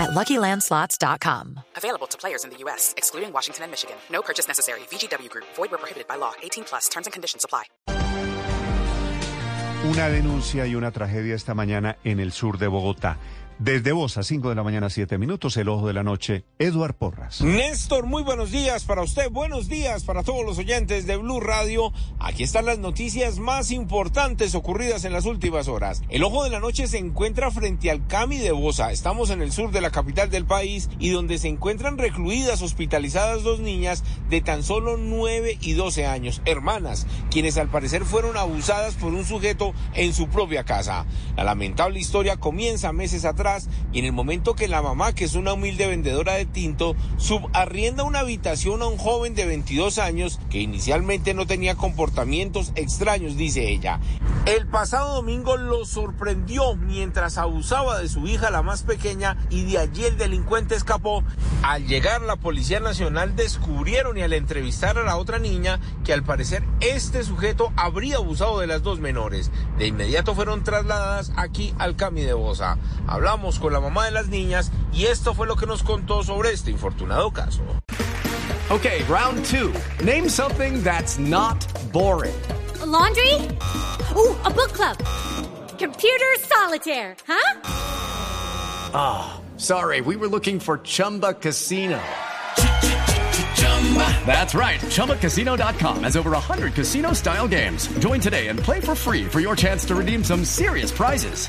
at LuckyLandSlots.com. Available to players in the U.S., excluding Washington and Michigan. No purchase necessary. VGW Group. Void where prohibited by law. 18 plus. Terms and conditions apply. Una denuncia y una tragedia esta mañana en el sur de Bogotá. Desde vos a 5 de la mañana, 7 minutos, el ojo de la noche, Eduard Porras. Néstor, muy buenos días para usted, buenos días para todos los oyentes de Blue Radio. Aquí están las noticias más importantes ocurridas en las últimas horas. El ojo de la noche se encuentra frente al Cami de Bosa. Estamos en el sur de la capital del país y donde se encuentran recluidas, hospitalizadas dos niñas de tan solo 9 y 12 años, hermanas, quienes al parecer fueron abusadas por un sujeto en su propia casa. La lamentable historia comienza meses atrás y en el momento que la mamá, que es una humilde vendedora de tinto, subarrienda una habitación a un joven de 22 años que inicialmente no tenía comportamientos extraños, dice ella. El pasado domingo lo sorprendió mientras abusaba de su hija, la más pequeña, y de allí el delincuente escapó. Al llegar la Policía Nacional descubrieron y al entrevistar a la otra niña que al parecer este sujeto habría abusado de las dos menores. De inmediato fueron trasladadas aquí al Cami de Bosa. Hablamos con la mamá de las niñas y esto fue lo que nos contó sobre este infortunado caso. Okay, round two. Name something that's not boring. A laundry? Ooh, a book club. Computer solitaire, huh? Ah, oh, sorry, we were looking for Chumba Casino. That's right. ChumbaCasino.com has over 100 casino style games. Join today and play for free for your chance to redeem some serious prizes.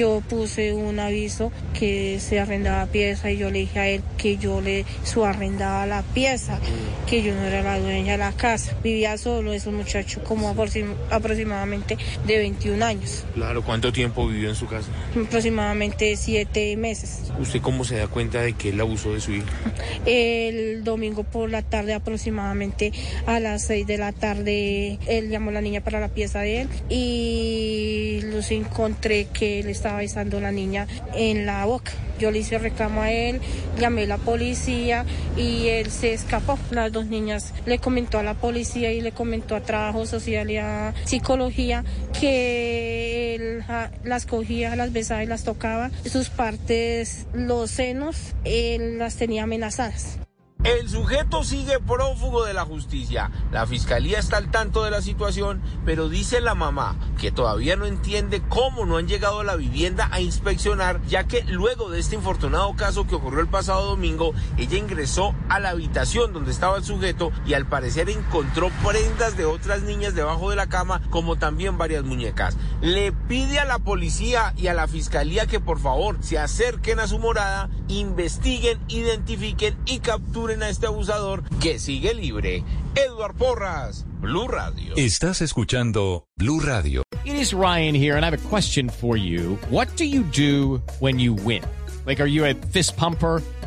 Yo puse un aviso que se arrendaba pieza y yo le dije a él que yo le subarrendaba la pieza, que yo no era la dueña de la casa. Vivía solo ese muchacho como aproximadamente de 21 años. Claro, ¿cuánto tiempo vivió en su casa? Aproximadamente siete meses. ¿Usted cómo se da cuenta de que él abusó de su hija? El domingo por la tarde aproximadamente a las 6 de la tarde él llamó a la niña para la pieza de él y los encontré que él estaba besando a la niña en la boca. Yo le hice reclamo a él, llamé a la policía y él se escapó. Las dos niñas le comentó a la policía y le comentó a trabajo social y a psicología que él las cogía, las besaba y las tocaba. Sus partes, los senos, él las tenía amenazadas. El sujeto sigue prófugo de la justicia. La fiscalía está al tanto de la situación, pero dice la mamá que todavía no entiende cómo no han llegado a la vivienda a inspeccionar, ya que luego de este infortunado caso que ocurrió el pasado domingo, ella ingresó a la habitación donde estaba el sujeto y al parecer encontró prendas de otras niñas debajo de la cama, como también varias muñecas. Le pide a la policía y a la fiscalía que por favor se acerquen a su morada, investiguen, identifiquen y capturen a este abusador que sigue libre. Edward Porras, Blue Radio. Estás escuchando Blue Radio. It is Ryan here and I have a question for you. What do you do when you win? Like, are you a fist pumper?